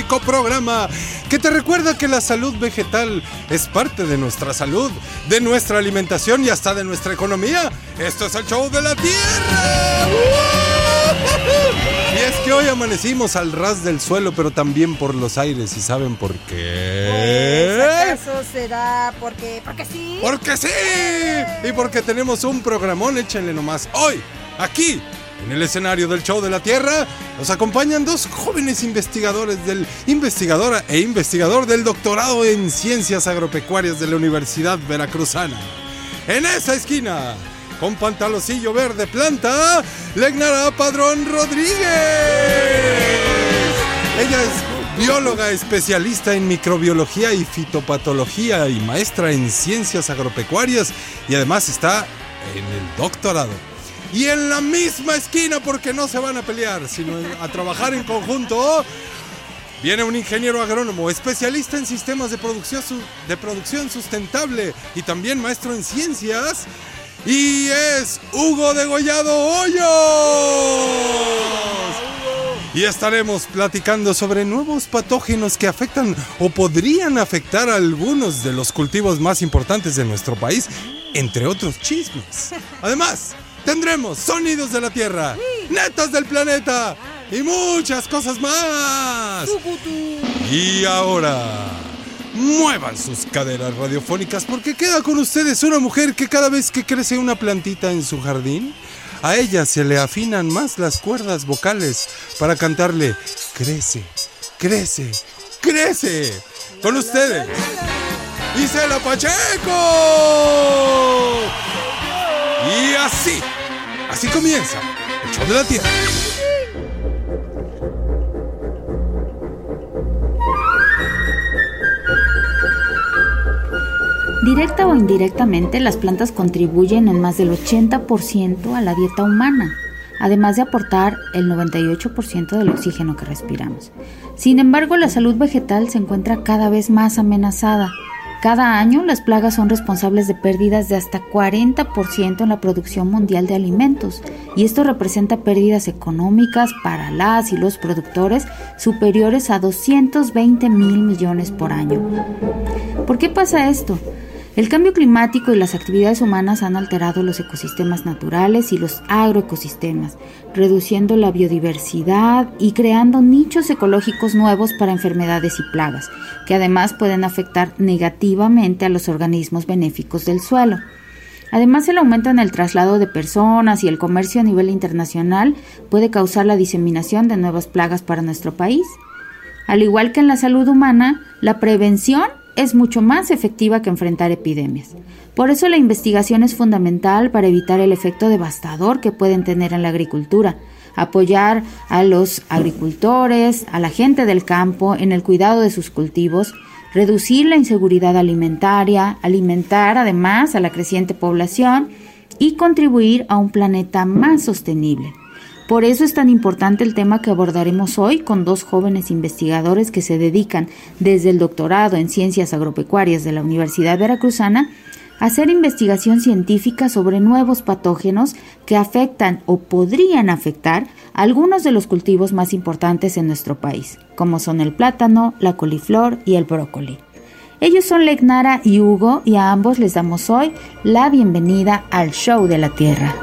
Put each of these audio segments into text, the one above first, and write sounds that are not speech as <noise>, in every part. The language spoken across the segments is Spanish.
Único programa que te recuerda que la salud vegetal es parte de nuestra salud, de nuestra alimentación y hasta de nuestra economía. Esto es el show de la tierra. Y es que hoy amanecimos al ras del suelo, pero también por los aires. ¿Y saben por qué? Pues, ¿Acaso será porque, porque sí? Porque sí. Y porque tenemos un programón, échenle nomás. Hoy, aquí, en el escenario del show de la Tierra, nos acompañan dos jóvenes investigadores del investigadora e investigador del doctorado en ciencias agropecuarias de la Universidad Veracruzana. En esa esquina, con pantaloncillo verde planta, Legnara Padrón Rodríguez. Ella es bióloga especialista en microbiología y fitopatología y maestra en ciencias agropecuarias y además está en el doctorado. Y en la misma esquina, porque no se van a pelear, sino a trabajar en conjunto, viene un ingeniero agrónomo, especialista en sistemas de producción, de producción sustentable y también maestro en ciencias. Y es Hugo Degollado Hoyos. Y estaremos platicando sobre nuevos patógenos que afectan o podrían afectar algunos de los cultivos más importantes de nuestro país, entre otros chismes. Además, tendremos sonidos de la Tierra, netas del planeta y muchas cosas más. Y ahora, muevan sus caderas radiofónicas porque queda con ustedes una mujer que cada vez que crece una plantita en su jardín, a ella se le afinan más las cuerdas vocales para cantarle, crece, crece, crece. Con ustedes, Isela Pacheco. Y así, así comienza el show de la tierra. Directa o indirectamente, las plantas contribuyen en más del 80% a la dieta humana, además de aportar el 98% del oxígeno que respiramos. Sin embargo, la salud vegetal se encuentra cada vez más amenazada. Cada año, las plagas son responsables de pérdidas de hasta 40% en la producción mundial de alimentos, y esto representa pérdidas económicas para las y los productores superiores a 220 mil millones por año. ¿Por qué pasa esto? El cambio climático y las actividades humanas han alterado los ecosistemas naturales y los agroecosistemas, reduciendo la biodiversidad y creando nichos ecológicos nuevos para enfermedades y plagas, que además pueden afectar negativamente a los organismos benéficos del suelo. Además, el aumento en el traslado de personas y el comercio a nivel internacional puede causar la diseminación de nuevas plagas para nuestro país. Al igual que en la salud humana, la prevención es mucho más efectiva que enfrentar epidemias. Por eso la investigación es fundamental para evitar el efecto devastador que pueden tener en la agricultura, apoyar a los agricultores, a la gente del campo en el cuidado de sus cultivos, reducir la inseguridad alimentaria, alimentar además a la creciente población y contribuir a un planeta más sostenible. Por eso es tan importante el tema que abordaremos hoy con dos jóvenes investigadores que se dedican desde el doctorado en ciencias agropecuarias de la Universidad Veracruzana a hacer investigación científica sobre nuevos patógenos que afectan o podrían afectar algunos de los cultivos más importantes en nuestro país, como son el plátano, la coliflor y el brócoli. Ellos son Legnara y Hugo y a ambos les damos hoy la bienvenida al Show de la Tierra.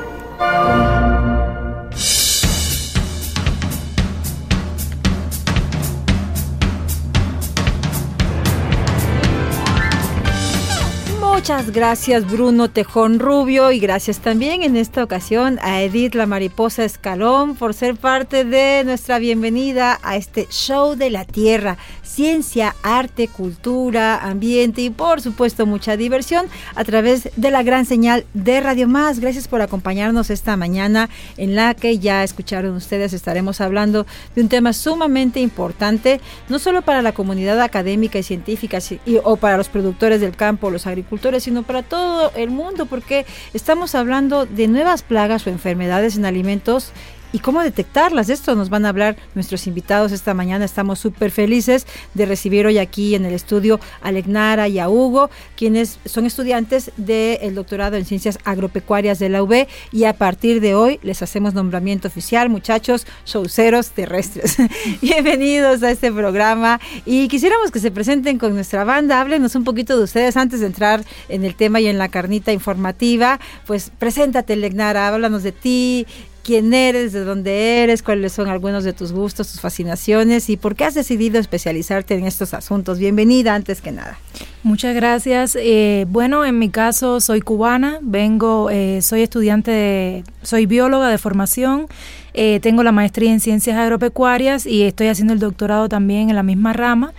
Muchas gracias Bruno Tejón Rubio y gracias también en esta ocasión a Edith la Mariposa Escalón por ser parte de nuestra bienvenida a este show de la Tierra. Ciencia, arte, cultura, ambiente y por supuesto mucha diversión a través de la gran señal de Radio Más. Gracias por acompañarnos esta mañana en la que ya escucharon ustedes estaremos hablando de un tema sumamente importante, no solo para la comunidad académica y científica o para los productores del campo, los agricultores, sino para todo el mundo, porque estamos hablando de nuevas plagas o enfermedades en alimentos y cómo detectarlas. De esto nos van a hablar nuestros invitados esta mañana. Estamos súper felices de recibir hoy aquí en el estudio a Legnara y a Hugo, quienes son estudiantes del doctorado en Ciencias Agropecuarias de la UB y a partir de hoy les hacemos nombramiento oficial, muchachos, showceros terrestres. <laughs> Bienvenidos a este programa y quisiéramos que se presenten con nuestra banda. Háblenos un poquito de ustedes antes de entrar en el tema y en la carnita informativa. Pues preséntate, Legnara, háblanos de ti, quién eres, de dónde eres, cuáles son algunos de tus gustos, tus fascinaciones y por qué has decidido especializarte en estos asuntos. Bienvenida antes que nada. Muchas gracias. Eh, bueno, en mi caso soy cubana, vengo, eh, soy estudiante, soy bióloga de formación, eh, tengo la maestría en ciencias agropecuarias y estoy haciendo el doctorado también en la misma rama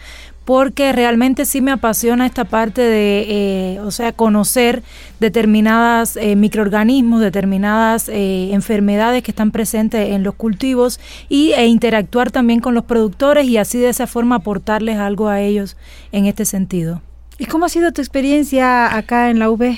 porque realmente sí me apasiona esta parte de, eh, o sea, conocer determinadas eh, microorganismos, determinadas eh, enfermedades que están presentes en los cultivos y, e interactuar también con los productores y así de esa forma aportarles algo a ellos en este sentido. ¿Y cómo ha sido tu experiencia acá en la UB?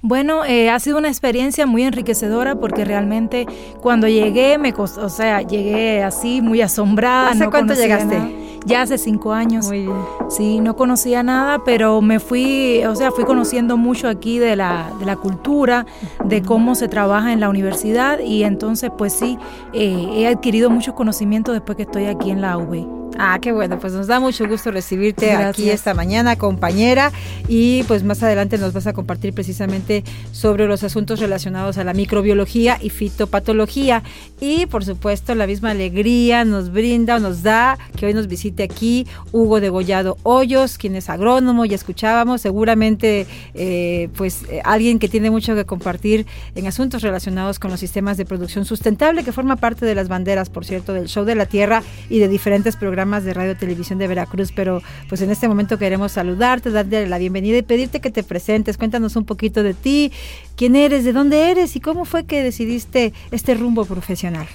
Bueno, eh, ha sido una experiencia muy enriquecedora porque realmente cuando llegué, me o sea, llegué así muy asombrada. ¿Hace cuánto llegaste? Ya hace cinco años. Muy bien. Sí, no conocía nada, pero me fui, o sea, fui conociendo mucho aquí de la, de la cultura, de cómo se trabaja en la universidad y entonces pues sí, eh, he adquirido muchos conocimientos después que estoy aquí en la UB. Ah, qué bueno, pues nos da mucho gusto recibirte aquí esta mañana, compañera, y pues más adelante nos vas a compartir precisamente sobre los asuntos relacionados a la microbiología y fitopatología. Y por supuesto, la misma alegría nos brinda o nos da que hoy nos visite aquí Hugo Degollado Hoyos, quien es agrónomo, ya escuchábamos, seguramente eh, pues eh, alguien que tiene mucho que compartir en asuntos relacionados con los sistemas de producción sustentable, que forma parte de las banderas, por cierto, del Show de la Tierra y de diferentes programas de radio televisión de Veracruz, pero pues en este momento queremos saludarte, darte la bienvenida y pedirte que te presentes. Cuéntanos un poquito de ti, quién eres, de dónde eres y cómo fue que decidiste este rumbo profesional.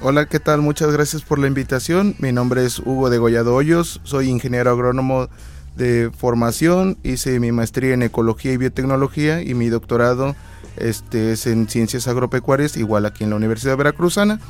Hola, ¿qué tal? Muchas gracias por la invitación. Mi nombre es Hugo de Gollado Hoyos, soy ingeniero agrónomo de formación, hice mi maestría en ecología y biotecnología y mi doctorado este, es en ciencias agropecuarias, igual aquí en la Universidad Veracruzana.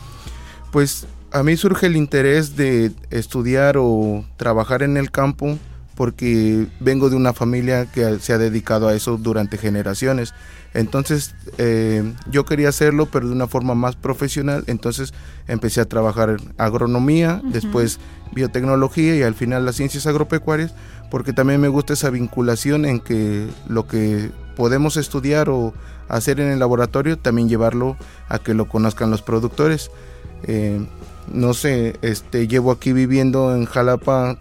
Pues a mí surge el interés de estudiar o trabajar en el campo porque vengo de una familia que se ha dedicado a eso durante generaciones. Entonces eh, yo quería hacerlo, pero de una forma más profesional. Entonces empecé a trabajar en agronomía, después biotecnología y al final las ciencias agropecuarias, porque también me gusta esa vinculación en que lo que podemos estudiar o hacer en el laboratorio, también llevarlo a que lo conozcan los productores. Eh, no sé, este, llevo aquí viviendo en Jalapa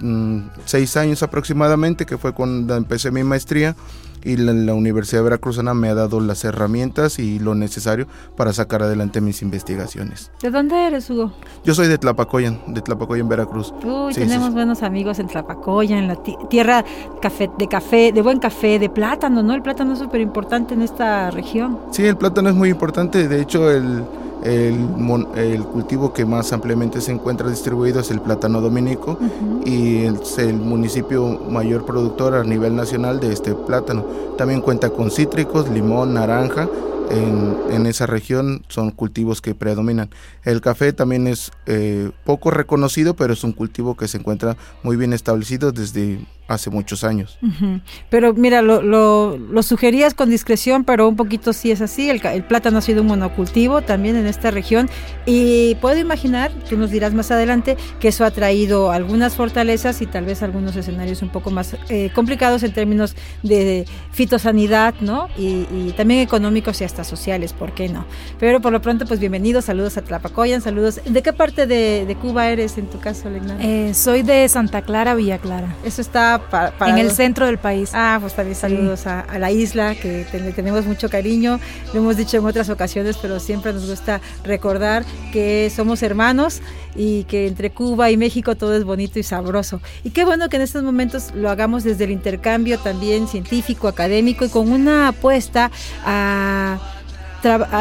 mm, seis años aproximadamente, que fue cuando empecé mi maestría y la, Universidad Veracruzana me ha dado las herramientas y lo necesario para sacar adelante mis investigaciones. ¿De dónde eres, Hugo? Yo soy de Tlapacoyan, de Tlapacoyan, Veracruz. Uy, tenemos buenos amigos en Tlapacoyan, en la tierra café, de café, de buen café, de plátano, ¿no? El plátano es súper importante en esta región. Sí, el plátano es muy importante, de hecho el el, cultivo que más ampliamente se encuentra distribuido es el plátano dominico y es el municipio mayor productor a nivel nacional de este plátano. También cuenta con cítricos, limón, naranja. En, esa región son cultivos que predominan. El café también es eh, poco reconocido, pero es un cultivo que se encuentra muy bien establecido desde hace muchos años. Pero mira, lo, lo, sugerías con discreción, pero un poquito sí es así. El, el, plátano ha sido un monocultivo también en esta región y puedo imaginar, tú nos dirás más adelante, que eso ha traído algunas fortalezas y tal vez algunos escenarios un poco más eh, complicados en términos de fitosanidad, ¿no? Y, también económicos y hasta sociales, ¿por qué no? Pero por lo pronto, pues bienvenidos, saludos a Tlapacoyan, saludos. ¿De qué parte de, Cuba eres en tu caso, Legna? Eh, soy de Santa Clara, Villa Clara. Eso está para, en el centro del país. Ah, pues también saludos a, la isla, que le tenemos mucho cariño. Lo hemos dicho en otras ocasiones, pero siempre nos gusta recordar que somos hermanos y que entre Cuba y México todo es bonito y sabroso. Y qué bueno que en estos momentos lo hagamos desde el intercambio también científico, académico y con una apuesta a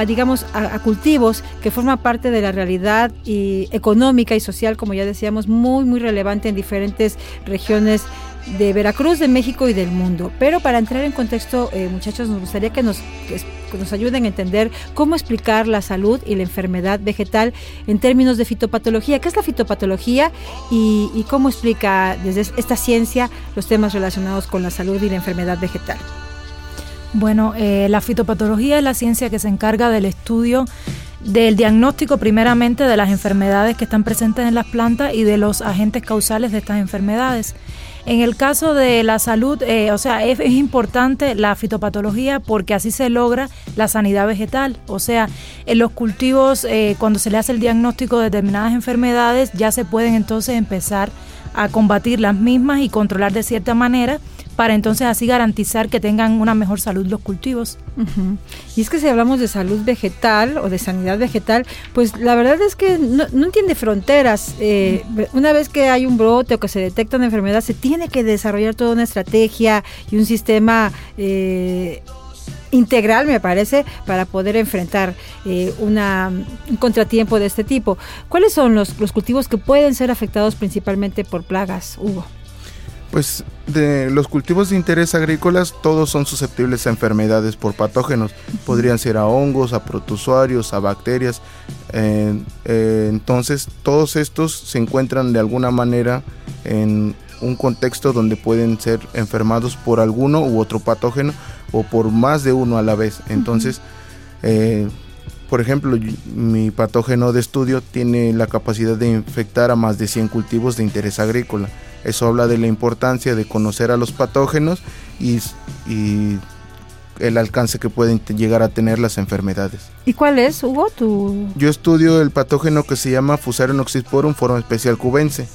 digamos, a, cultivos que forma parte de la realidad y económica y social, como ya decíamos, muy, muy relevante en diferentes regiones de Veracruz, de México y del mundo. Pero para entrar en contexto, eh, muchachos, nos gustaría que nos, nos ayuden a entender cómo explicar la salud y la enfermedad vegetal en términos de fitopatología. ¿Qué es la fitopatología y, y cómo explica desde esta ciencia los temas relacionados con la salud y la enfermedad vegetal? Bueno, eh, la fitopatología es la ciencia que se encarga del estudio del diagnóstico primeramente de las enfermedades que están presentes en las plantas y de los agentes causales de estas enfermedades. En el caso de la salud, eh, o sea, es, importante la fitopatología porque así se logra la sanidad vegetal. O sea, en los cultivos, eh, cuando se le hace el diagnóstico de determinadas enfermedades, ya se pueden entonces empezar a combatir las mismas y controlar de cierta manera para entonces así garantizar que tengan una mejor salud los cultivos. Y es que si hablamos de salud vegetal o de sanidad vegetal, pues la verdad es que no, entiende fronteras. Eh, una vez que hay un brote o que se detecta una enfermedad, se tiene que desarrollar toda una estrategia y un sistema eh, integral, me parece, para poder enfrentar eh, una, un contratiempo de este tipo. ¿Cuáles son los, los cultivos que pueden ser afectados principalmente por plagas, Hugo? Pues de los cultivos de interés agrícolas todos son susceptibles a enfermedades por patógenos. Podrían ser a hongos, a protozoarios, a bacterias. Eh, eh, entonces todos estos se encuentran de alguna manera en un contexto donde pueden ser enfermados por alguno u otro patógeno o por más de uno a la vez. Entonces, eh, por ejemplo, mi patógeno de estudio tiene la capacidad de infectar a más de 100 cultivos de interés agrícola. Eso habla de la importancia de conocer a los patógenos y, el alcance que pueden llegar a tener las enfermedades. ¿Y cuál es, Hugo? Tu... Yo estudio el patógeno que se llama Fusarium oxysporum, forma especial cubense.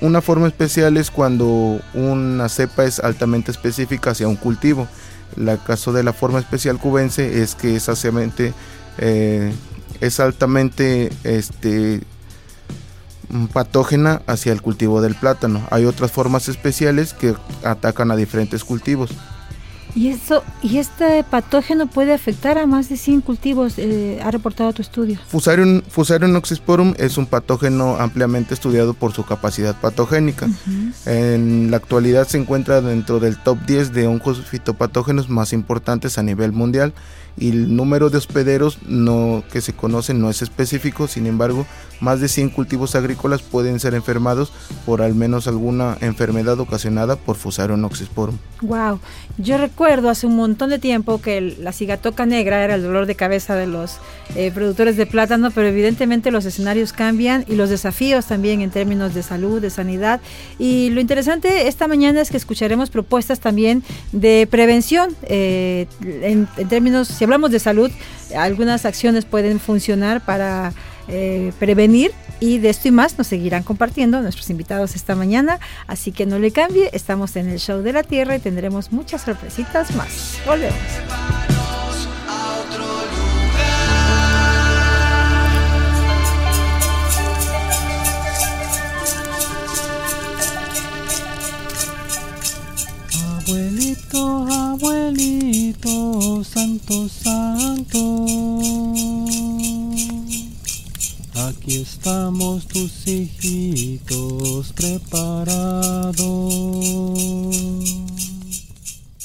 una forma especial es cuando una cepa es altamente específica hacia un cultivo. El caso de la forma especial cubense es que es, eh, es altamente este, patógena hacia el cultivo del plátano. Hay otras formas especiales que atacan a diferentes cultivos. ¿Y, eso, ¿Y este patógeno puede afectar a más de 100 cultivos? Eh, ha reportado tu estudio. Fusarium, Fusarium oxysporum es un patógeno ampliamente estudiado por su capacidad patogénica. En la actualidad se encuentra dentro del top 10 de hongos fitopatógenos más importantes a nivel mundial y el número de hospederos no, que se conocen no es específico, sin embargo, más de 100 cultivos agrícolas pueden ser enfermados por al menos alguna enfermedad ocasionada por Fusarium oxysporum. Wow, yo recuerdo hace un montón de tiempo que la cigatoca negra era el dolor de cabeza de los eh, productores de plátano, pero evidentemente los escenarios cambian y los desafíos también en términos de salud, de sanidad. Y lo interesante esta mañana es que escucharemos propuestas también de prevención eh, en, en términos hablamos de salud, algunas acciones pueden funcionar para eh, prevenir y de esto y más nos seguirán compartiendo nuestros invitados esta mañana, así que no le cambie, estamos en el show de la Tierra y tendremos muchas sorpresitas más. Volvemos. Abuelito, abuelito, santo, santo. Aquí estamos tus hijitos preparados.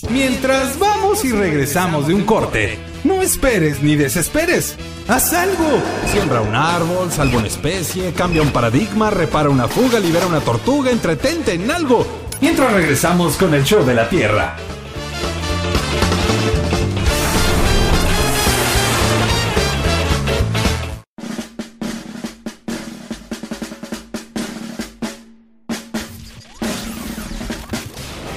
Mientras vamos y regresamos de un corte, no esperes ni desesperes. Haz algo. Siembra un árbol, salva una especie, cambia un paradigma, repara una fuga, libera una tortuga, entretente en algo mientras regresamos con el show de la Tierra.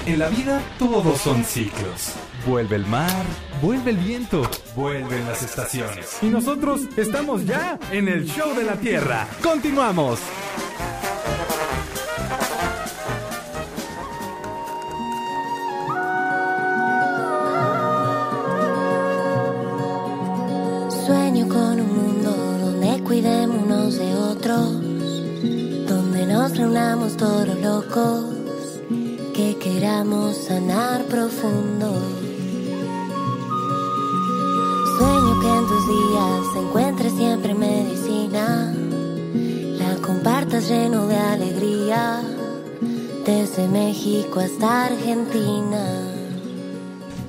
En la vida todos son ciclos. Vuelve el mar, vuelve el viento, vuelven las estaciones. Y nosotros estamos ya en el show de la Tierra. Continuamos. Hasta Argentina.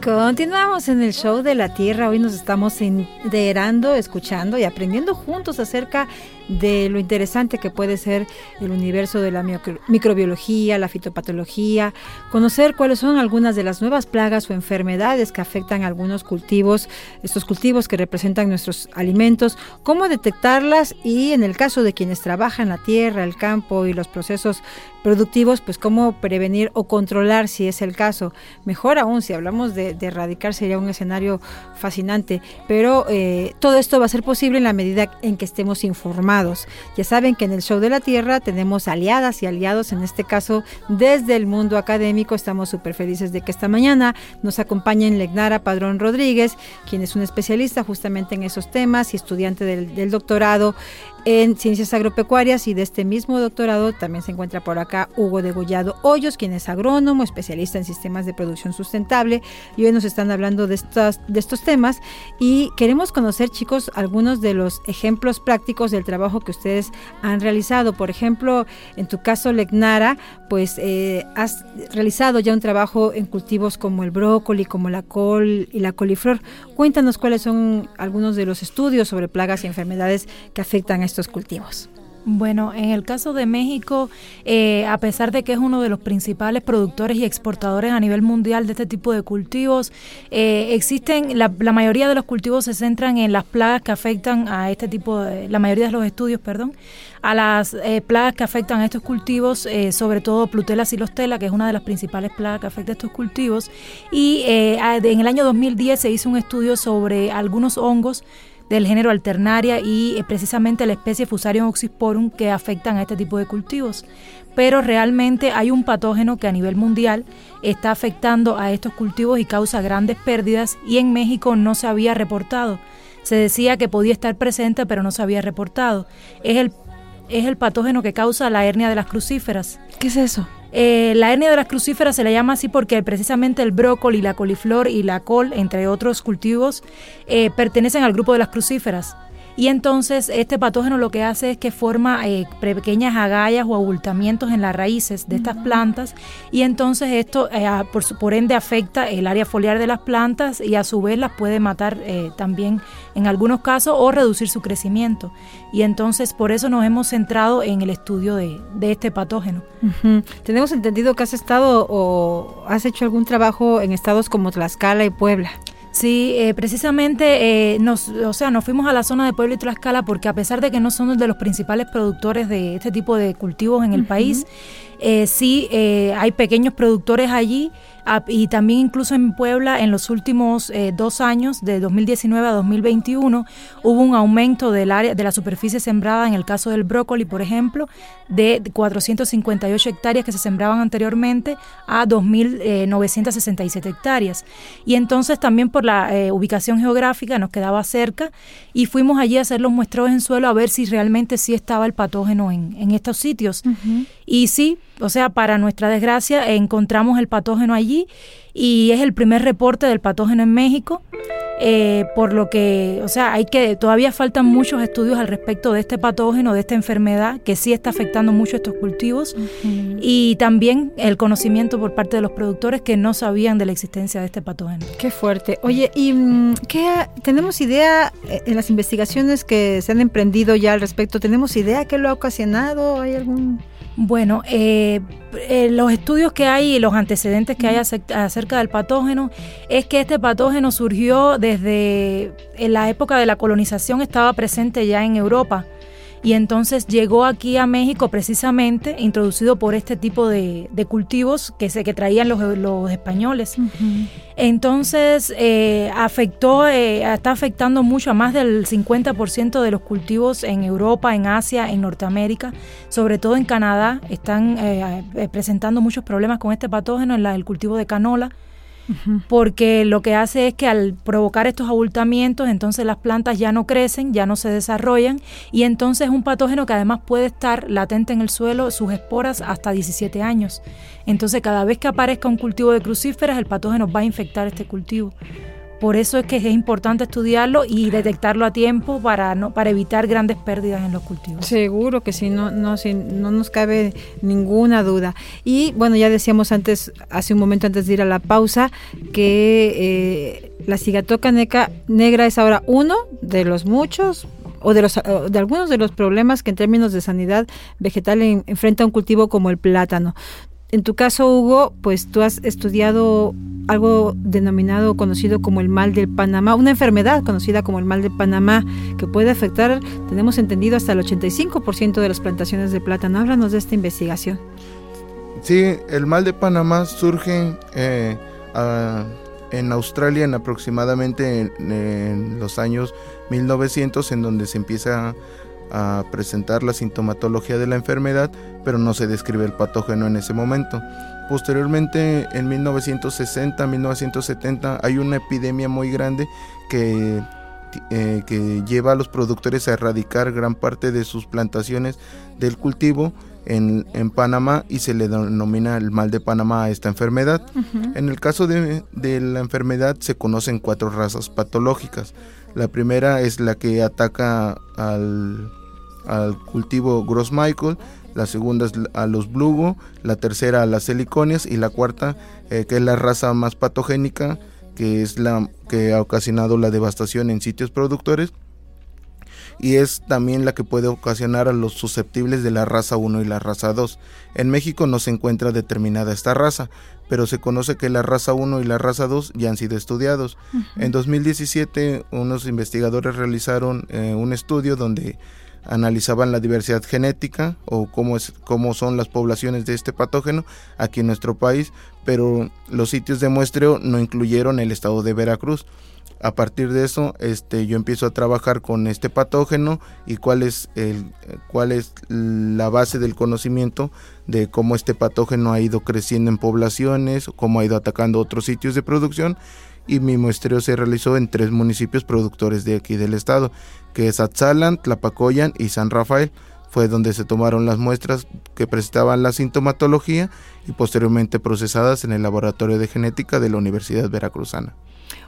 Continuamos en el show de la Tierra. Hoy nos estamos enterando, escuchando y aprendiendo juntos acerca de lo interesante que puede ser el universo de la microbiología, la fitopatología, conocer cuáles son algunas de las nuevas plagas o enfermedades que afectan a algunos cultivos, estos cultivos que representan nuestros alimentos, cómo detectarlas y en el caso de quienes trabajan la tierra, el campo y los procesos productivos, pues cómo prevenir o controlar si es el caso. Mejor aún, si hablamos de, erradicar sería un escenario fascinante, pero eh, todo esto va a ser posible en la medida en que estemos informados ya saben que en el Show de la Tierra tenemos aliadas y aliados, en este caso desde el mundo académico. Estamos súper felices de que esta mañana nos acompañen Legnara Padrón Rodríguez, quien es un especialista justamente en esos temas y estudiante del, del doctorado en Ciencias Agropecuarias y de este mismo doctorado también se encuentra por acá Hugo Degollado Hoyos, quien es agrónomo, especialista en sistemas de producción sustentable y hoy nos están hablando de estos, de estos temas y queremos conocer chicos algunos de los ejemplos prácticos del trabajo que ustedes han realizado. Por ejemplo, en tu caso, Legnara, pues eh, has realizado ya un trabajo en cultivos como el brócoli, como la col y la coliflor. Cuéntanos cuáles son algunos de los estudios sobre plagas y enfermedades que afectan a estos cultivos? Bueno, en el caso de México, eh, a pesar de que es uno de los principales productores y exportadores a nivel mundial de este tipo de cultivos, eh, existen, la, mayoría de los cultivos se centran en las plagas que afectan a este tipo de, la mayoría de los estudios, perdón, a las eh, plagas que afectan a estos cultivos, sobre todo Plutela silostela, que es una de las principales plagas que afecta a estos cultivos. Y en el año 2010 se hizo un estudio sobre algunos hongos del género Alternaria y eh, precisamente la especie Fusarium oxysporum que afectan a este tipo de cultivos. Pero realmente hay un patógeno que a nivel mundial está afectando a estos cultivos y causa grandes pérdidas y en México no se había reportado. Se decía que podía estar presente pero no se había reportado. Es el, es el patógeno que causa la hernia de las crucíferas. ¿Qué es eso? Eh, la hernia de las crucíferas se le llama así porque precisamente el brócoli, la coliflor y la col, entre otros cultivos, eh, pertenecen al grupo de las crucíferas. Y entonces este patógeno lo que hace es que forma eh, pequeñas agallas o abultamientos en las raíces de estas plantas y entonces esto eh, por, ende afecta el área foliar de las plantas y a su vez las puede matar eh, también en algunos casos o reducir su crecimiento. Y entonces por eso nos hemos centrado en el estudio de, este patógeno. Tenemos entendido que has estado o has hecho algún trabajo en estados como Tlaxcala y Puebla. Sí, eh, precisamente, eh, nos, o sea, nos fuimos a la zona de Pueblo y Tlaxcala porque a pesar de que no son de los principales productores de este tipo de cultivos en el país, eh, sí hay pequeños productores allí y también incluso en Puebla en los últimos eh, dos años, de 2019 a 2021, hubo un aumento del área de la superficie sembrada, en el caso del brócoli, por ejemplo, de 458 hectáreas que se sembraban anteriormente a 2.967 hectáreas. Y entonces también por la eh, ubicación geográfica nos quedaba cerca y fuimos allí a hacer los muestreos en suelo a ver si realmente sí estaba el patógeno en, en estos sitios. Y sí, o sea, para nuestra desgracia, encontramos el patógeno allí y es el primer reporte del patógeno en México. Eh, por lo que, o sea, hay que, todavía faltan muchos estudios al respecto de este patógeno, de esta enfermedad, que sí está afectando mucho estos cultivos, y también el conocimiento por parte de los productores que no sabían de la existencia de este patógeno. Qué fuerte. Oye, ¿y mm, qué tenemos idea eh, en las investigaciones que se han emprendido ya al respecto? ¿Tenemos idea qué lo ha ocasionado? ¿Hay algún bueno, eh, eh, los estudios que hay y los antecedentes que hay acerca del patógeno es que este patógeno surgió desde en la época de la colonización, estaba presente ya en Europa y entonces llegó aquí a México precisamente introducido por este tipo de, cultivos que, se, que traían los, españoles. Entonces eh, afectó, eh, está afectando mucho a más del 50% de los cultivos en Europa, en Asia, en Norteamérica, sobre todo en Canadá, están eh, presentando muchos problemas con este patógeno en la, el cultivo de canola porque lo que hace es que al provocar estos abultamientos, entonces las plantas ya no crecen, ya no se desarrollan y entonces es un patógeno que además puede estar latente en el suelo, sus esporas hasta 17 años. Entonces cada vez que aparezca un cultivo de crucíferas, el patógeno va a infectar este cultivo. Por eso es que es importante estudiarlo y detectarlo a tiempo para no para evitar grandes pérdidas en los cultivos. Seguro que sí, no, no, sí, no nos cabe ninguna duda. Y bueno, ya decíamos antes, hace un momento antes de ir a la pausa, que eh, la cigatoca negra es ahora uno de los muchos o de los de algunos de los problemas que en términos de sanidad vegetal enfrenta un cultivo como el plátano. En tu caso, Hugo, pues tú has estudiado algo denominado conocido como el mal del Panamá, una enfermedad conocida como el mal de Panamá que puede afectar, tenemos entendido, hasta el 85% de las plantaciones de plátano. Háblanos de esta investigación. Sí, el mal de Panamá surge eh, en Australia en aproximadamente en, los años 1900, en donde se empieza a presentar la sintomatología de la enfermedad, pero no se describe el patógeno en ese momento. Posteriormente, en 1960, 1970, hay una epidemia muy grande que, eh, que lleva a los productores a erradicar gran parte de sus plantaciones del cultivo en, en, Panamá y se le denomina el mal de Panamá a esta enfermedad. En el caso de, de, la enfermedad se conocen cuatro razas patológicas. La primera es la que ataca al al cultivo Gross Michael, la segunda es a los Blugo, la tercera a las heliconias y la cuarta, eh, que es la raza más patogénica, que es la que ha ocasionado la devastación en sitios productores y es también la que puede ocasionar a los susceptibles de la raza 1 y la raza 2. En México no se encuentra determinada esta raza, pero se conoce que la raza 1 y la raza 2 ya han sido estudiados. En 2017 unos investigadores realizaron eh, un estudio donde analizaban la diversidad genética o cómo, es, cómo son las poblaciones de este patógeno aquí en nuestro país, pero los sitios de muestreo no incluyeron el estado de Veracruz. A partir de eso, este, yo empiezo a trabajar con este patógeno y cuál es, el, cuál es la base del conocimiento de cómo este patógeno ha ido creciendo en poblaciones, cómo ha ido atacando otros sitios de producción y mi muestreo se realizó en tres municipios productores de aquí del estado, que es Atzalan, Tlapacoyan y San Rafael. Fue donde se tomaron las muestras que presentaban la sintomatología y posteriormente procesadas en el laboratorio de genética de la Universidad Veracruzana.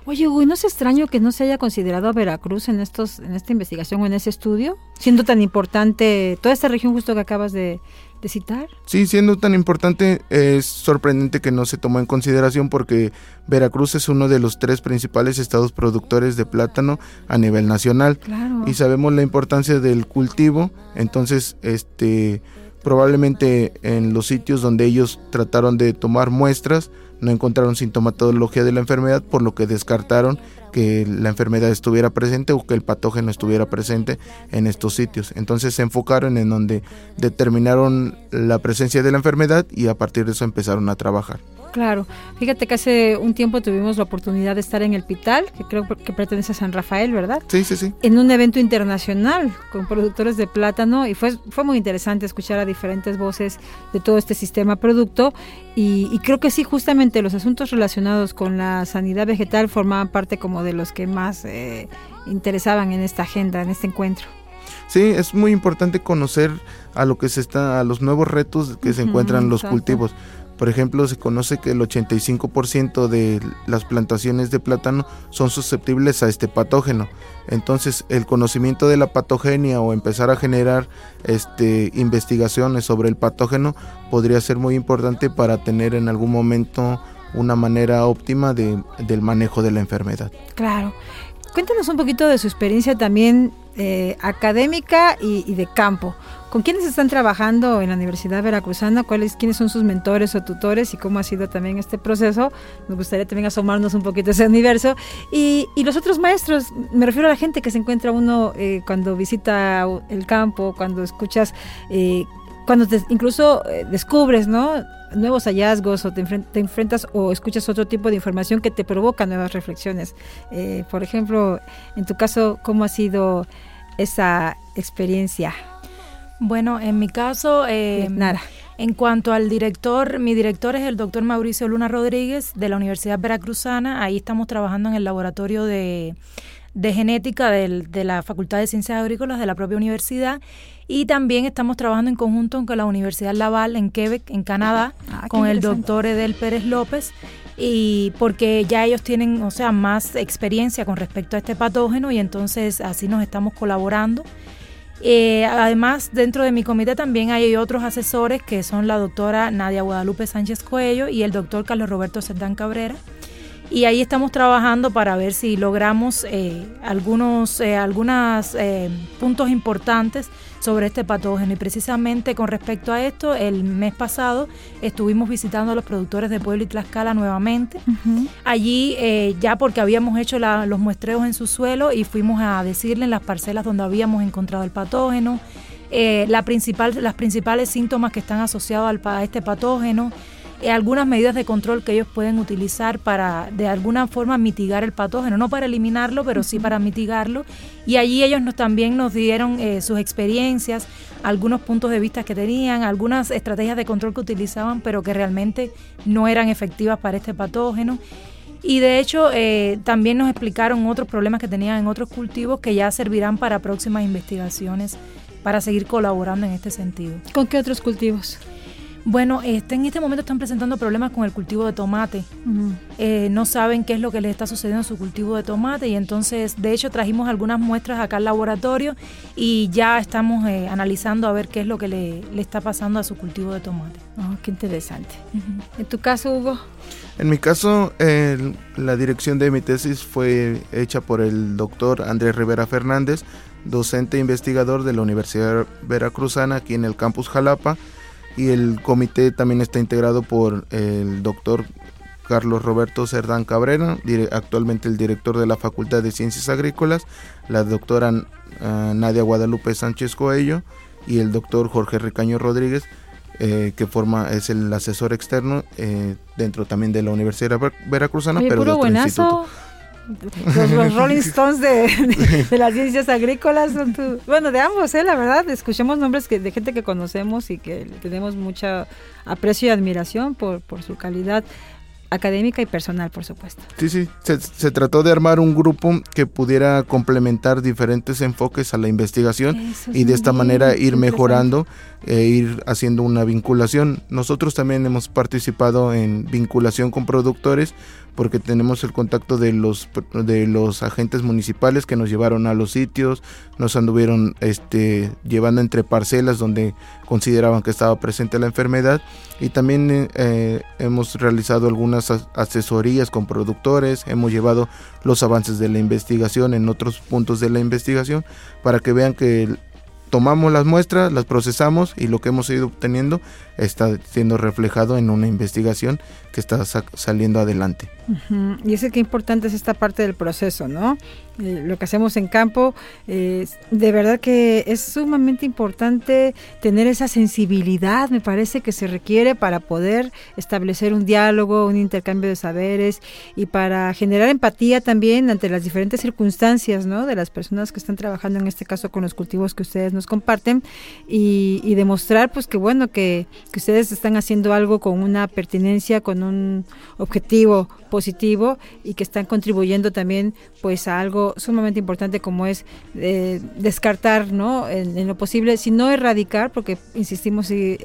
Oye, Hugo, ¿no es extraño que no se haya considerado a Veracruz en estos, en esta investigación o en ese estudio, siendo tan importante toda esta región justo que acabas de, citar? Sí, siendo tan importante, es sorprendente que no se tomó en consideración porque Veracruz es uno de los tres principales estados productores de plátano a nivel nacional. Y sabemos la importancia del cultivo, entonces, este probablemente en los sitios donde ellos trataron de tomar muestras, no encontraron sintomatología de la enfermedad, por lo que descartaron que la enfermedad estuviera presente o que el patógeno estuviera presente en estos sitios. Entonces se enfocaron en donde determinaron la presencia de la enfermedad y a partir de eso empezaron a trabajar. Claro, fíjate que hace un tiempo tuvimos la oportunidad de estar en el Pital, que creo que pertenece a San Rafael, ¿verdad? Sí, sí, sí. En un evento internacional con productores de plátano y fue, fue muy interesante escuchar a diferentes voces de todo este sistema producto y, creo que sí, justamente los asuntos relacionados con la sanidad vegetal formaban parte como de los que más eh, interesaban en esta agenda, en este encuentro. Sí, es muy importante conocer a lo que se está, a los nuevos retos que se encuentran los cultivos por ejemplo, se conoce que el 85% de las plantaciones de plátano son susceptibles a este patógeno. Entonces, el conocimiento de la patogenia o empezar a generar este, investigaciones sobre el patógeno podría ser muy importante para tener en algún momento una manera óptima de, del manejo de la enfermedad. Claro. Cuéntanos un poquito de su experiencia también eh, académica y, de campo. ¿Con quiénes están trabajando en la Universidad Veracruzana? ¿Cuáles, ¿Quiénes son sus mentores o tutores? ¿Y cómo ha sido también este proceso? Nos gustaría también asomarnos un poquito a ese universo. Y, los otros maestros, me refiero a la gente que se encuentra uno eh, cuando visita el campo, cuando escuchas, eh, cuando incluso descubres, ¿no? nuevos hallazgos o te, enfrentas o escuchas otro tipo de información que te provoca nuevas reflexiones. Eh, por ejemplo, en tu caso, ¿cómo ha sido esa experiencia? Bueno, en mi caso, eh, Nara. en cuanto al director, mi director es el doctor Mauricio Luna Rodríguez de la Universidad Veracruzana. Ahí estamos trabajando en el laboratorio de, de genética del- de la Facultad de Ciencias Agrícolas de la propia universidad. Y también estamos trabajando en conjunto con la Universidad Laval en Quebec, en Canadá, Ah, con el doctor Edel Pérez López. Y porque ya ellos tienen, o sea, más experiencia con respecto a este patógeno y entonces así nos estamos colaborando. Eh, además, dentro de mi comité también hay otros asesores que son la doctora Nadia Guadalupe Sánchez Coello y el doctor Carlos Roberto Cerdán Cabrera. Y ahí estamos trabajando para ver si logramos eh, algunos eh, algunas, eh, puntos importantes sobre este patógeno. Y precisamente con respecto a esto, el mes pasado estuvimos visitando a los productores de Pueblo y Tlaxcala nuevamente. Allí eh, ya porque habíamos hecho la- los muestreos en su suelo y fuimos a decirle en las parcelas donde habíamos encontrado el patógeno, eh, la principal, las principales síntomas que están asociados al, a este patógeno, algunas medidas de control que ellos pueden utilizar para de alguna forma mitigar el patógeno, no para eliminarlo, pero sí para mitigarlo. Y allí ellos nos, también nos dieron eh, sus experiencias, algunos puntos de vista que tenían, algunas estrategias de control que utilizaban, pero que realmente no eran efectivas para este patógeno. Y de hecho eh, también nos explicaron otros problemas que tenían en otros cultivos que ya servirán para próximas investigaciones para seguir colaborando en este sentido. ¿Con qué otros cultivos? Bueno, este, en este momento están presentando problemas con el cultivo de tomate. Eh, no saben qué es lo que les está sucediendo en su cultivo de tomate y entonces, de hecho, trajimos algunas muestras acá al laboratorio y ya estamos eh, analizando a ver qué es lo que le, le está pasando a su cultivo de tomate. Oh, qué interesante. En tu caso, Hugo, En mi caso, la dirección de mi tesis fue hecha por el doctor Andrés Rivera Fernández, docente e investigador de la Universidad Veracruzana aquí en el campus Jalapa, y el comité también está integrado por el doctor Carlos Roberto Cerdán Cabrera, actualmente el director de la Facultad de Ciencias Agrícolas, la doctora ah, Nadia Guadalupe Sánchez Coello y el doctor Jorge Ricaño Rodríguez, eh, que forma es el asesor externo eh, dentro también de la Universidad Ver- Veracruzana, oye, pero de otro instituto. Los, los <laughs> Rolling Stones de, de- de las ciencias agrícolas son tu- bueno de ambos eh la verdad escuchemos nombres que, de gente que conocemos y que tenemos mucha aprecio y admiración por, por su calidad académica y personal por supuesto. Sí, sí, se, se trató de armar un grupo que pudiera complementar diferentes enfoques a la investigación Eso y de esta manera ir mejorando e ir haciendo una vinculación. Nosotros también hemos participado en vinculación con productores porque tenemos el contacto de los de los agentes municipales que nos llevaron a los sitios, nos anduvieron este llevando entre parcelas donde consideraban que estaba presente la enfermedad y también eh, hemos realizado algunas as- asesorías con productores, hemos llevado los avances de la investigación en otros puntos de la investigación para que vean que tomamos las muestras, las procesamos y lo que hemos ido obteniendo está siendo reflejado en una investigación que está sa- saliendo adelante. Ujú, Y es que importante es esta parte del proceso, ¿no? Eh, lo que hacemos en campo, de verdad que es sumamente importante tener esa sensibilidad, me parece que se requiere para poder establecer un diálogo, un intercambio de saberes y para generar empatía también ante las diferentes circunstancias, ¿no? De las personas que están trabajando en este caso con los cultivos que ustedes nos comparten y, y demostrar, pues que bueno, que, que ustedes están haciendo algo con una pertinencia, con un objetivo positivo y que están contribuyendo también pues a algo sumamente importante como es eh, descartar no en, lo posible si no erradicar porque insistimos y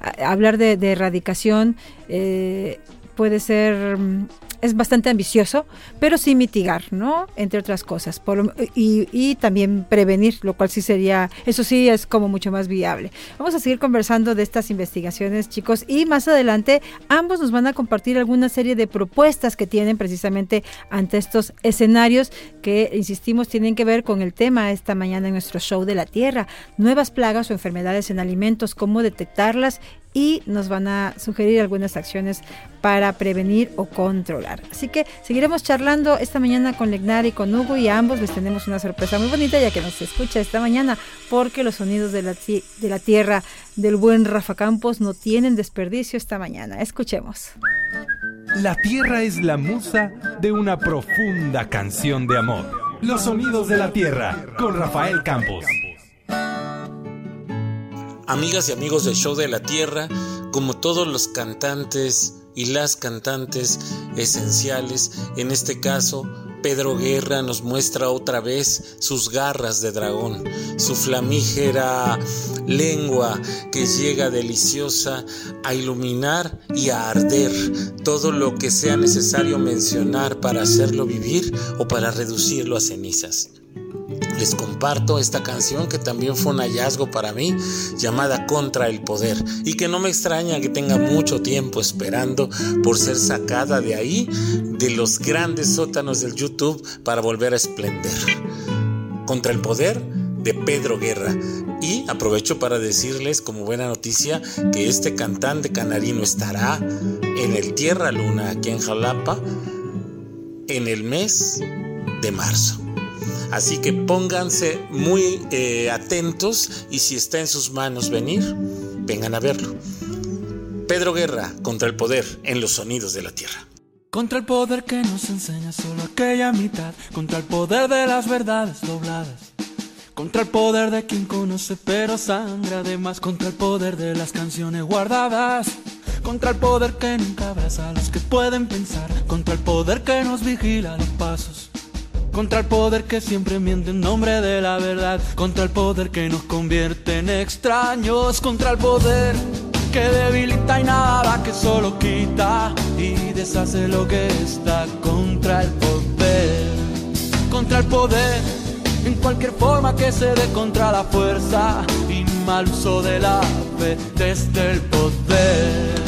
a- hablar de, de erradicación eh, puede ser mm, es bastante ambicioso, pero sí mitigar, ¿no? Entre otras cosas. Por y, y también prevenir, lo cual sí sería, eso sí es como mucho más viable. Vamos a seguir conversando de estas investigaciones, chicos, y más adelante ambos nos van a compartir alguna serie de propuestas que tienen precisamente ante estos escenarios que, insistimos, tienen que ver con el tema esta mañana en nuestro show de la Tierra, nuevas plagas o enfermedades en alimentos, cómo detectarlas y nos van a sugerir algunas acciones para prevenir o controlar. Así que seguiremos charlando esta mañana con Legnar y con Hugo y a ambos les tenemos una sorpresa muy bonita ya que nos escucha esta mañana porque los sonidos de la, de la tierra del buen Rafa Campos no tienen desperdicio esta mañana. Escuchemos. La tierra es la musa de una profunda canción de amor. Los sonidos de la tierra con Rafael Campos. Amigas y amigos del Show de la Tierra, como todos los cantantes y las cantantes esenciales, en este caso Pedro Guerra nos muestra otra vez sus garras de dragón, su flamígera lengua que llega deliciosa a iluminar y a arder todo lo que sea necesario mencionar para hacerlo vivir o para reducirlo a cenizas les comparto esta canción que también fue un hallazgo para mí, llamada Contra el Poder, y que no me extraña que tenga mucho tiempo esperando por ser sacada de ahí, de los grandes sótanos del YouTube, para volver a esplender. Contra el Poder de Pedro Guerra. Y aprovecho para decirles como buena noticia que este cantante canarino estará en el Tierra Luna aquí en Jalapa en el mes de marzo. Así que pónganse muy eh, atentos y si está en sus manos venir, vengan a verlo. Pedro Guerra contra el poder en los sonidos de la tierra. Contra el poder que nos enseña solo aquella mitad, contra el poder de las verdades dobladas, contra el poder de quien conoce pero sangre además, contra el poder de las canciones guardadas, contra el poder que nunca abraza a los que pueden pensar, contra el poder que nos vigila los pasos contra el poder que siempre miente en nombre de la verdad, contra el poder que nos convierte en extraños, contra el poder que debilita y nada que solo quita. Y deshace lo que está, contra el poder, contra el poder en cualquier forma que se dé contra la fuerza. Y mal uso de la fe desde el poder.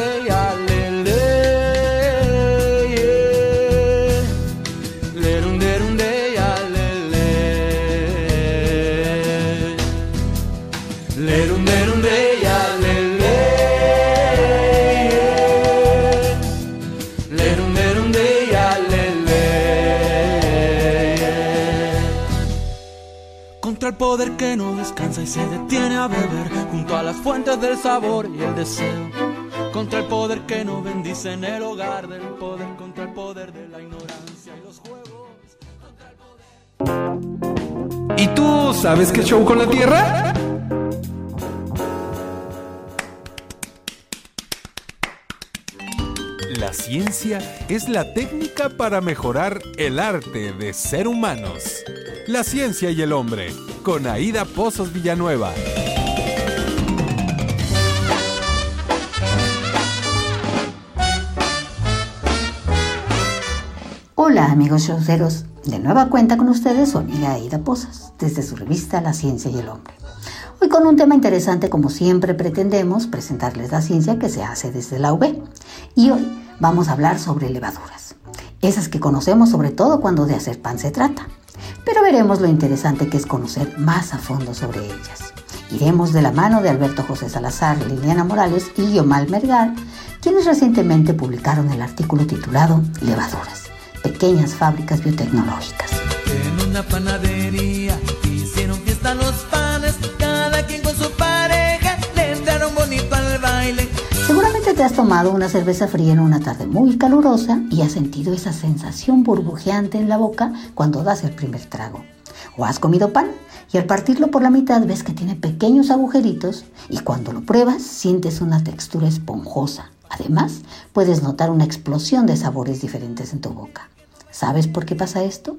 Poder que no descansa y se detiene a beber junto a las fuentes del sabor y el deseo. Contra el poder que no bendice en el hogar del poder, contra el poder de la ignorancia y los juegos. ¿Y tú sabes qué show con la tierra? La ciencia es la técnica para mejorar el arte de ser humanos. La ciencia y el hombre con Aida Pozos Villanueva. Hola amigos showceros, de nueva cuenta con ustedes amiga Aida Pozos, desde su revista La Ciencia y el Hombre. Hoy con un tema interesante como siempre pretendemos presentarles la ciencia que se hace desde la UB. Y hoy vamos a hablar sobre levaduras, esas que conocemos sobre todo cuando de hacer pan se trata pero veremos lo interesante que es conocer más a fondo sobre ellas. Iremos de la mano de Alberto José Salazar, Liliana Morales y Yomal Mergal, quienes recientemente publicaron el artículo titulado Levaduras, pequeñas fábricas biotecnológicas. Has tomado una cerveza fría en una tarde muy calurosa y has sentido esa sensación burbujeante en la boca cuando das el primer trago. O has comido pan y al partirlo por la mitad ves que tiene pequeños agujeritos y cuando lo pruebas sientes una textura esponjosa. Además, puedes notar una explosión de sabores diferentes en tu boca. ¿Sabes por qué pasa esto?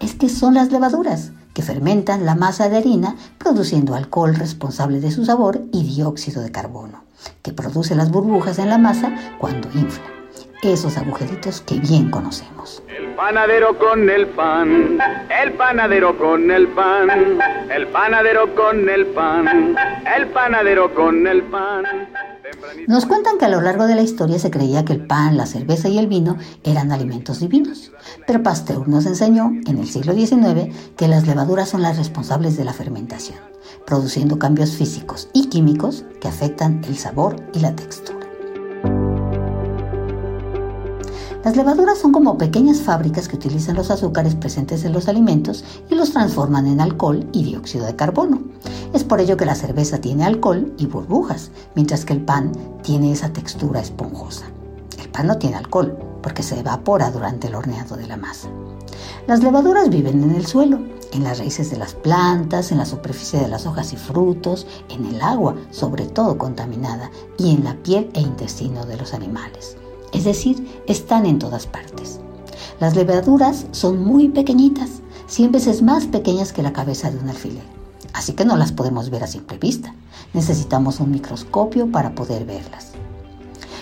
Es que son las levaduras que fermentan la masa de harina produciendo alcohol responsable de su sabor y dióxido de carbono. Que produce las burbujas en la masa cuando infla. Esos agujeritos que bien conocemos. El panadero con el pan, el panadero con el pan, el panadero con el pan, el panadero con el pan. Nos cuentan que a lo largo de la historia se creía que el pan, la cerveza y el vino eran alimentos divinos, pero Pasteur nos enseñó en el siglo XIX que las levaduras son las responsables de la fermentación, produciendo cambios físicos y químicos que afectan el sabor y la textura. Las levaduras son como pequeñas fábricas que utilizan los azúcares presentes en los alimentos y los transforman en alcohol y dióxido de carbono. Es por ello que la cerveza tiene alcohol y burbujas, mientras que el pan tiene esa textura esponjosa. El pan no tiene alcohol porque se evapora durante el horneado de la masa. Las levaduras viven en el suelo, en las raíces de las plantas, en la superficie de las hojas y frutos, en el agua, sobre todo contaminada, y en la piel e intestino de los animales es decir, están en todas partes. Las levaduras son muy pequeñitas, 100 veces más pequeñas que la cabeza de un alfiler, así que no las podemos ver a simple vista. Necesitamos un microscopio para poder verlas.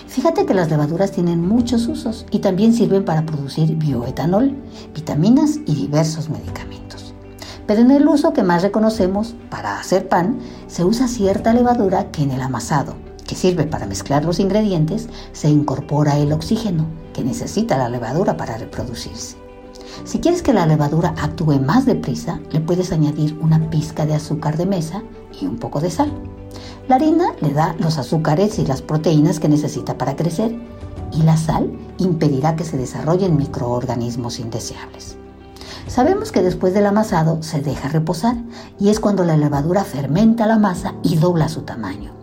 Fíjate que las levaduras tienen muchos usos y también sirven para producir bioetanol, vitaminas y diversos medicamentos. Pero en el uso que más reconocemos para hacer pan, se usa cierta levadura que en el amasado, que sirve para mezclar los ingredientes, se incorpora el oxígeno que necesita la levadura para reproducirse. Si quieres que la levadura actúe más deprisa, le puedes añadir una pizca de azúcar de mesa y un poco de sal. La harina le da los azúcares y las proteínas que necesita para crecer y la sal impedirá que se desarrollen microorganismos indeseables. Sabemos que después del amasado se deja reposar y es cuando la levadura fermenta la masa y dobla su tamaño.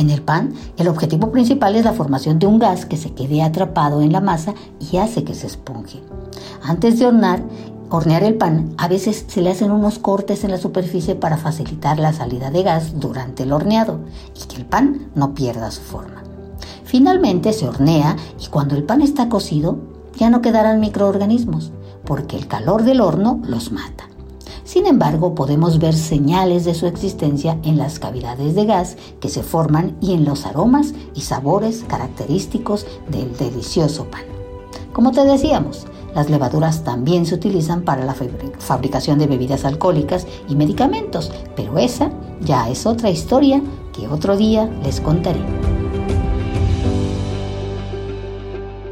En el pan, el objetivo principal es la formación de un gas que se quede atrapado en la masa y hace que se esponje. Antes de hornear, hornear el pan, a veces se le hacen unos cortes en la superficie para facilitar la salida de gas durante el horneado y que el pan no pierda su forma. Finalmente se hornea y cuando el pan está cocido, ya no quedarán microorganismos, porque el calor del horno los mata. Sin embargo, podemos ver señales de su existencia en las cavidades de gas que se forman y en los aromas y sabores característicos del delicioso pan. Como te decíamos, las levaduras también se utilizan para la fabricación de bebidas alcohólicas y medicamentos, pero esa ya es otra historia que otro día les contaré.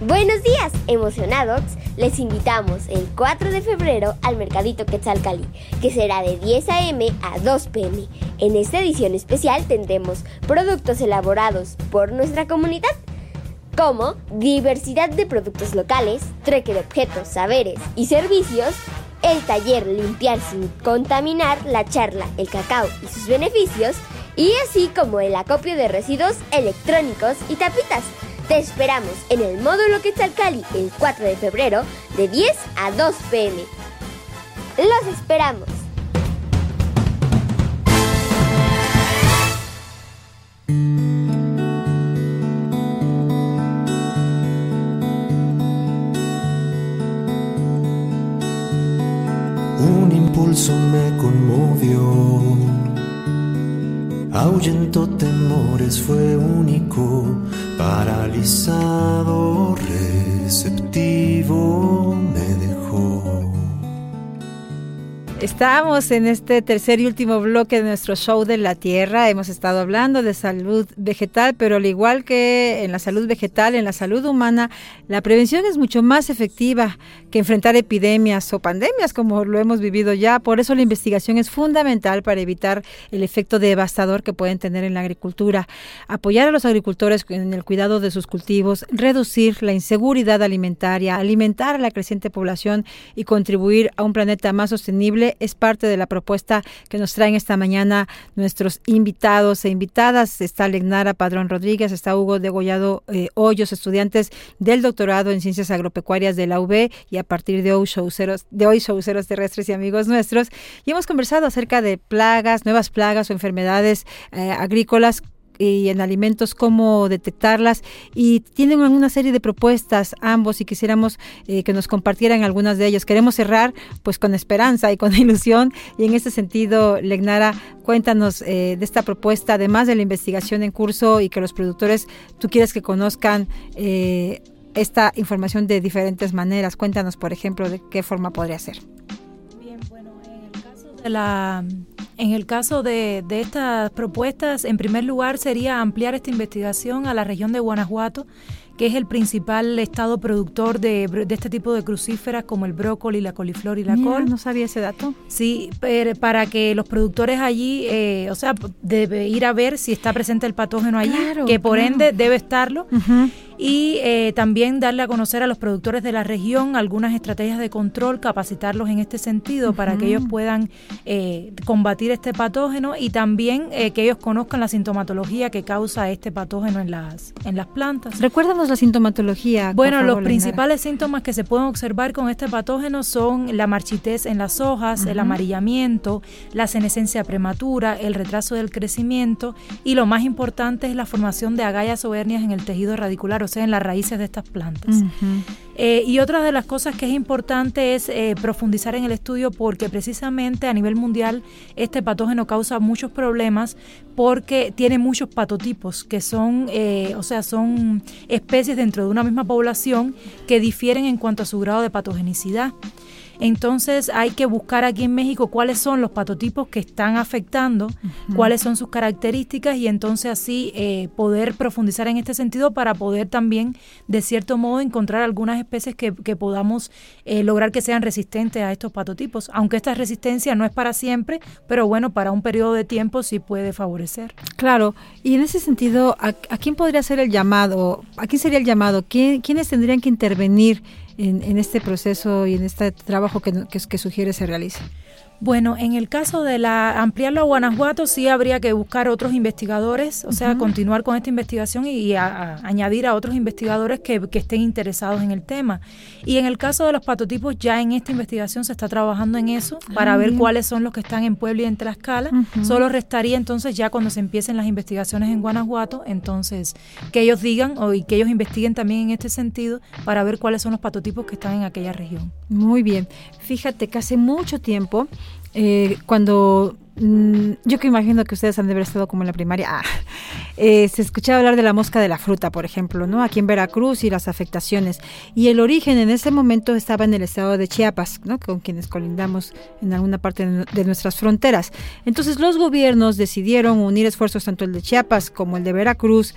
Buenos días, emocionados les invitamos el 4 de febrero al Mercadito Quetzalcali, que será de 10 a.m. a 2 p.m. En esta edición especial tendremos productos elaborados por nuestra comunidad, como diversidad de productos locales, treque de objetos, saberes y servicios, el taller Limpiar sin contaminar, la charla El cacao y sus beneficios, y así como el acopio de residuos electrónicos y tapitas. Te esperamos en el módulo Quetzalcali el 4 de febrero de 10 a 2 pm. ¡Los esperamos! Un impulso me conmovió ahuyentó temores, fue único, paralizado, receptivo, me dejó. Estamos en este tercer y último bloque de nuestro show de la Tierra. Hemos estado hablando de salud vegetal, pero al igual que en la salud vegetal, en la salud humana, la prevención es mucho más efectiva que enfrentar epidemias o pandemias como lo hemos vivido ya. Por eso la investigación es fundamental para evitar el efecto devastador que pueden tener en la agricultura. Apoyar a los agricultores en el cuidado de sus cultivos, reducir la inseguridad alimentaria, alimentar a la creciente población y contribuir a un planeta más sostenible es parte de la propuesta que nos traen esta mañana nuestros invitados e invitadas. Está Legnara Padrón Rodríguez, está Hugo Degollado eh, Hoyos, estudiantes del doctorado en Ciencias Agropecuarias de la UB y a partir de hoy showceros, de hoy terrestres y amigos nuestros. Y hemos conversado acerca de plagas, nuevas plagas o enfermedades eh, agrícolas y en alimentos, cómo detectarlas. Y tienen una serie de propuestas ambos y quisiéramos eh, que nos compartieran algunas de ellas. Queremos cerrar pues con esperanza y con <laughs> ilusión. Y en este sentido, Legnara, cuéntanos eh, de esta propuesta, además de la investigación en curso y que los productores, tú quieres que conozcan. Eh, esta información de diferentes maneras. Cuéntanos, por ejemplo, de qué forma podría ser. Bien, bueno, en el caso de la en el caso de, de, estas propuestas, en primer lugar sería ampliar esta investigación a la región de Guanajuato, que es el principal estado productor de, de este tipo de crucíferas como el brócoli, la coliflor y la Mira, col. No sabía ese dato. Sí, pero para que los productores allí, eh, o sea, debe ir a ver si está presente el patógeno allí, Claro, que por claro. ende debe estarlo. Y eh, también darle a conocer a los productores de la región algunas estrategias de control, capacitarlos en este sentido para que ellos puedan eh, combatir este patógeno y también eh, que ellos conozcan la sintomatología que causa este patógeno en las, en las plantas. Recuérdanos la sintomatología. Bueno, favor, los principales síntomas que se pueden observar con este patógeno son la marchitez en las hojas, el amarillamiento, la senescencia prematura, el retraso del crecimiento y lo más importante es la formación de agallas o hernias en el tejido radicular, o en las raíces de estas plantas. Eh, y otra de las cosas que es importante es eh, profundizar en el estudio porque precisamente a nivel mundial este patógeno causa muchos problemas porque tiene muchos patotipos que son, eh, o sea, son especies dentro de una misma población que difieren en cuanto a su grado de patogenicidad. Entonces hay que buscar aquí en México cuáles son los patotipos que están afectando, cuáles son sus características y entonces así eh, poder profundizar en este sentido para poder también, de cierto modo, encontrar algunas especies que, que podamos eh, lograr que sean resistentes a estos patotipos. Aunque esta resistencia no es para siempre, pero bueno, para un periodo de tiempo sí puede favorecer. Claro, y en ese sentido, ¿a, a quién podría ser el llamado? ¿A quién sería el llamado? ¿Quién- ¿Quiénes tendrían que intervenir en, en este proceso y en este trabajo que, que sugiere se realice? Bueno, en el caso de la ampliarlo a Guanajuato sí habría que buscar otros investigadores, o sea, continuar con esta investigación y a- a- añadir a otros investigadores que, que estén interesados en el tema. Y en el caso de los patotipos, ya en esta investigación se está trabajando en eso para Ah, ver bien. cuáles son los que están en Puebla y en Tlaxcala. Solo restaría entonces ya cuando se empiecen las investigaciones en Guanajuato, entonces que ellos digan o y que ellos investiguen también en este sentido para ver cuáles son los patotipos que están en aquella región. Muy bien. Fíjate que hace mucho tiempo, eh, cuando mm, yo que imagino que ustedes han de haber estado como en la primaria, ah, eh, se escuchaba hablar de la mosca de la fruta, por ejemplo, ¿no? Aquí en Veracruz y las afectaciones. Y el origen en ese momento estaba en el estado de Chiapas, ¿no? Con quienes colindamos en alguna parte de, de nuestras fronteras. Entonces los gobiernos decidieron unir esfuerzos tanto el de Chiapas como el de Veracruz.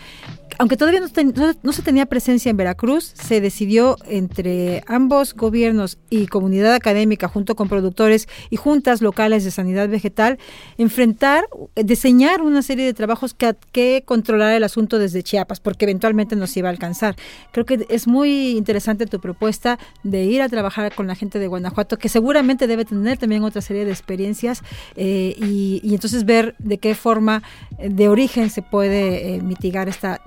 Aunque todavía no, se tenía presencia en Veracruz, se decidió entre ambos gobiernos y comunidad académica, junto con productores y juntas locales de sanidad vegetal, enfrentar, diseñar una serie de trabajos que, que controlara el asunto desde Chiapas, porque eventualmente nos iba a alcanzar. Creo que es muy interesante tu propuesta de ir a trabajar con la gente de Guanajuato, que seguramente debe tener también otra serie de experiencias eh, y, entonces ver de qué forma eh, de origen se puede eh, mitigar esta.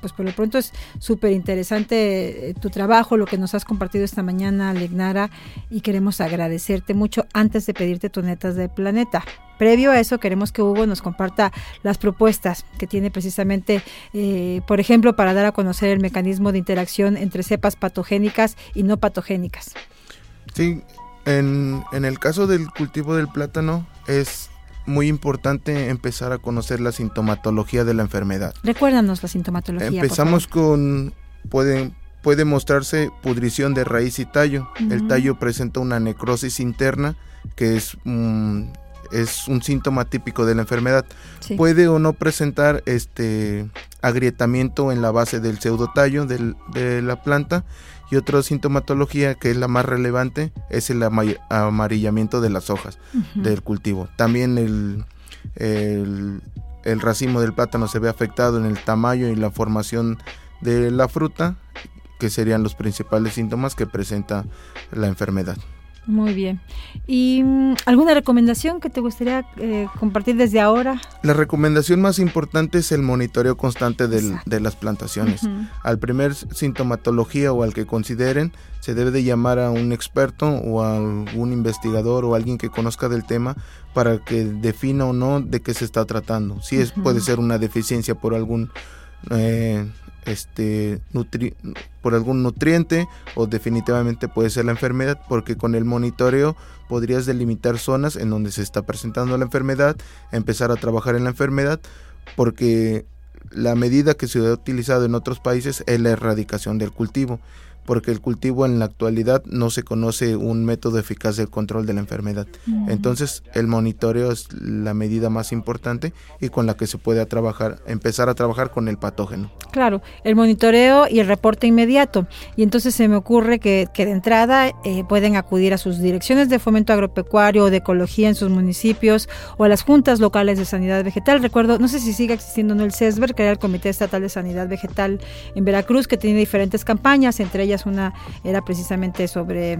Pues por lo pronto es súper interesante eh, tu trabajo, lo que nos has compartido esta mañana, Legnara, y queremos agradecerte mucho antes de pedirte tus netas del planeta. Previo a eso, queremos que Hugo nos comparta las propuestas que tiene precisamente, eh, por ejemplo, para dar a conocer el mecanismo de interacción entre cepas patogénicas y no patogénicas. Sí, en, en el caso del cultivo del plátano es muy importante empezar a conocer la sintomatología de la enfermedad. Recuérdanos la sintomatología. Empezamos con, puede, puede mostrarse pudrición de raíz y tallo. El tallo presenta una necrosis interna que es, mm, es un síntoma típico de la enfermedad. Sí. Puede o no presentar este agrietamiento en la base del pseudotallo del- de la planta y otra sintomatología que es la más relevante es el ama- amarillamiento de las hojas del cultivo. También el, el, el racimo del plátano se ve afectado en el tamaño y la formación de la fruta, que serían los principales síntomas que presenta la enfermedad. Muy bien. ¿Y mm, alguna recomendación que te gustaría eh, compartir desde ahora? La recomendación más importante es el monitoreo constante del- de las plantaciones. Al primer sintomatología o al que consideren, se debe de llamar a un experto o a algún investigador o alguien que conozca del tema para que defina o no de qué se está tratando. Si es, puede ser una deficiencia por algún eh, este nutri- por algún nutriente o definitivamente puede ser la enfermedad porque con el monitoreo podrías delimitar zonas en donde se está presentando la enfermedad, empezar a trabajar en la enfermedad porque la medida que se ha utilizado en otros países es la erradicación del cultivo, porque el cultivo en la actualidad no se conoce un método eficaz del control de la enfermedad. Mm. Entonces, el monitoreo es la medida más importante y con la que se puede trabajar, empezar a trabajar con el patógeno. Claro, el monitoreo y el reporte inmediato. Y entonces se me ocurre que, que de entrada eh, pueden acudir a sus direcciones de fomento agropecuario o de ecología en sus municipios o a las juntas locales de sanidad vegetal. Recuerdo, no sé si sigue existiendo no el CESBER, que era el Comité Estatal de Sanidad Vegetal en Veracruz, que tiene diferentes campañas, entre ellas una era precisamente sobre, eh,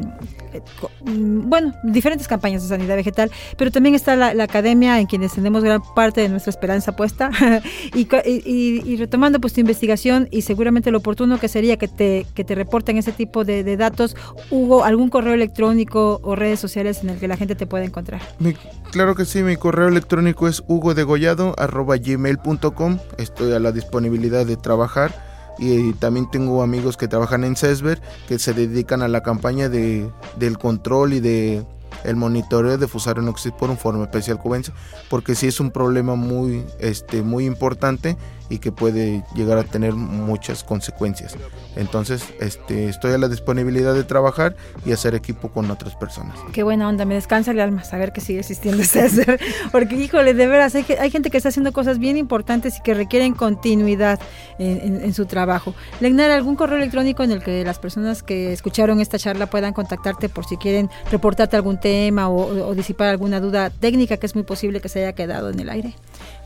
mm, bueno, diferentes campañas de sanidad vegetal, pero también está la, academia en quienes tenemos gran parte de nuestra esperanza puesta. <laughs> Y, y- y- retomando pues tu investigación y seguramente lo oportuno que sería que te, que te reporten ese tipo de, datos, Hugo, algún correo electrónico o redes sociales en el que la gente te pueda encontrar. Mi- claro que sí, mi correo electrónico es hugodegollado.gmail.com Estoy a la disponibilidad de trabajar y también tengo amigos que trabajan en CESBER que se dedican a la campaña de, del control y de el monitoreo de Fusarium oxysporum forma especial cubense porque sí es un problema muy este muy importante y que puede llegar a tener muchas consecuencias. Entonces, este estoy a la disponibilidad de trabajar y hacer equipo con otras personas. Qué buena onda, me descansa el alma saber que sigue existiendo César, porque híjole, de veras, hay, hay gente que está haciendo cosas bien importantes y que requieren continuidad en su trabajo. Legnar, ¿algún correo electrónico en el que las personas que escucharon esta charla puedan contactarte por si quieren reportarte algún tema o, o disipar alguna duda técnica que es muy posible que se haya quedado en el aire?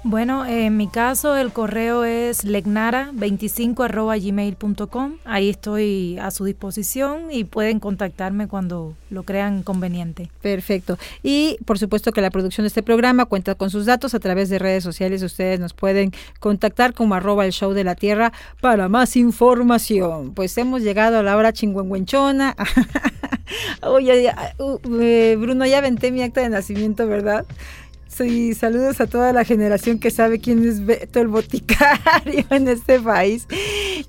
Bueno, en mi caso el correo es legnara25.gmail.com. Ahí estoy a su disposición y pueden contactarme cuando lo crean conveniente. Perfecto. Y por supuesto que la producción de este programa cuenta con sus datos a través de redes sociales. Ustedes nos pueden contactar como arroba el show de la tierra para más información. Pues hemos llegado a la hora chingüengüenchona. <laughs> Oye, eh, Bruno, ya aventé mi acta de nacimiento, ¿verdad? Sí, saludos a toda la generación que sabe quién es Beto el boticario en este país.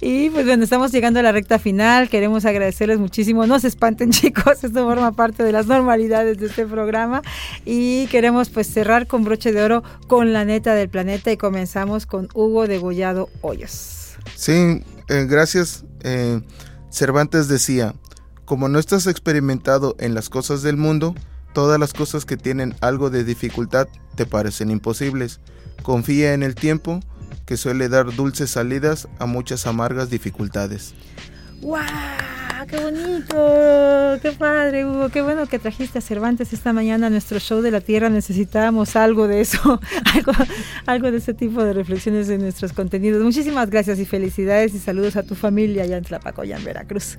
Y pues bueno, estamos llegando a la recta final. Queremos agradecerles muchísimo. No se espanten, <laughs> chicos, esto forma parte de las normalidades de este programa. Y queremos pues cerrar con broche de oro con la neta del planeta y comenzamos con Hugo Degollado Hoyos. Sí, eh, gracias. Eh, Cervantes decía, como no estás experimentado en las cosas del mundo, todas las cosas que tienen algo de dificultad te parecen imposibles. Confía en el tiempo, que suele dar dulces salidas a muchas amargas dificultades. ¡Guau! ¡Qué bonito! ¡Qué padre, Hugo! ¡Qué bueno que trajiste a Cervantes esta mañana a nuestro show de la Tierra! Necesitábamos algo de eso, <laughs> algo, algo de ese tipo de reflexiones en nuestros contenidos. Muchísimas gracias y felicidades y saludos a tu familia allá en Tlapacoyan, Veracruz.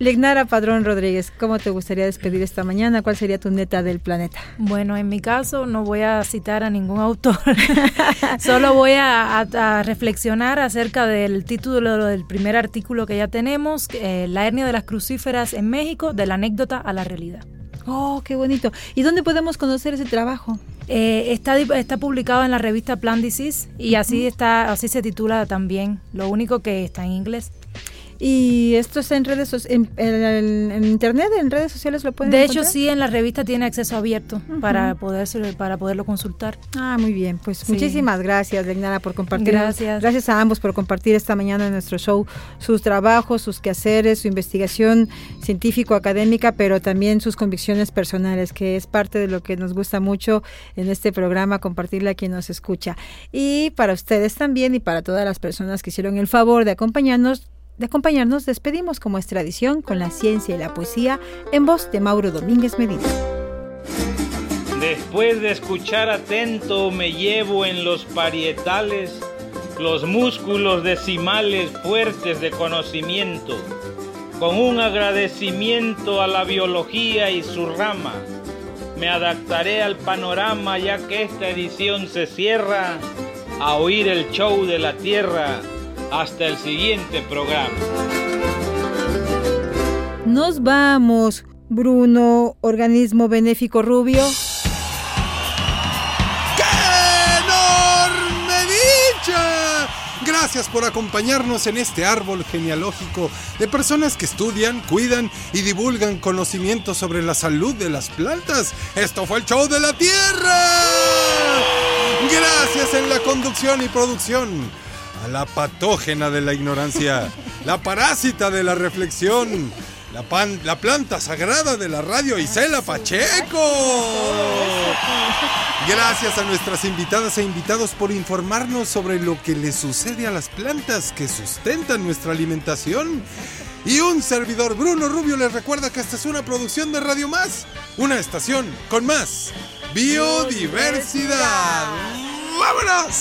Legnara Padrón Rodríguez, ¿cómo te gustaría despedir esta mañana? ¿Cuál sería tu neta del planeta? Bueno, en mi caso no voy a citar a ningún autor, <laughs> solo voy a, a- a reflexionar acerca del título del primer artículo que ya tenemos, eh, La hernia de las crucíferas en México, de la anécdota a la realidad. ¡Oh, qué bonito! ¿Y dónde podemos conocer ese trabajo? Eh, está, está publicado en la revista Plan Disease y así está, así se titula también. Lo único que está en inglés. Y esto está en redes en, en- en internet, en redes sociales lo pueden De hecho, sí, en la revista tiene acceso abierto para, poder, para poderlo consultar. Ah, muy bien. Pues Sí. muchísimas gracias, Legnara, por compartir. Gracias. Gracias a ambos por compartir esta mañana en nuestro show sus trabajos, sus quehaceres, su investigación científico-académica, pero también sus convicciones personales, que es parte de lo que nos gusta mucho en este programa, compartirle a quien nos escucha. Y para ustedes también y para todas las personas que hicieron el favor de acompañarnos, de acompañarnos, despedimos como es tradición con la ciencia y la poesía en voz de Mauro Domínguez Medina. Después de escuchar atento me llevo en los parietales los músculos decimales fuertes de conocimiento, con un agradecimiento a la biología y su rama. Me adaptaré al panorama ya que esta edición se cierra a oír el show de la Tierra hasta el siguiente programa. Nos vamos, Bruno, organismo benéfico rubio. ¡Enorme dicha! Gracias por acompañarnos en este árbol genealógico de personas que estudian, cuidan y divulgan conocimientos sobre la salud de las plantas. Esto fue el show de la Tierra. Gracias en la conducción y producción a la patógena de la ignorancia, la parásita de la reflexión, la, pan- la planta sagrada de la radio Isela Pacheco. Gracias a nuestras invitadas e invitados por informarnos sobre lo que le sucede a las plantas que sustentan nuestra alimentación. Y un servidor Bruno Rubio les recuerda que esta es una producción de Radio Más, una estación con más biodiversidad. ¡Vámonos!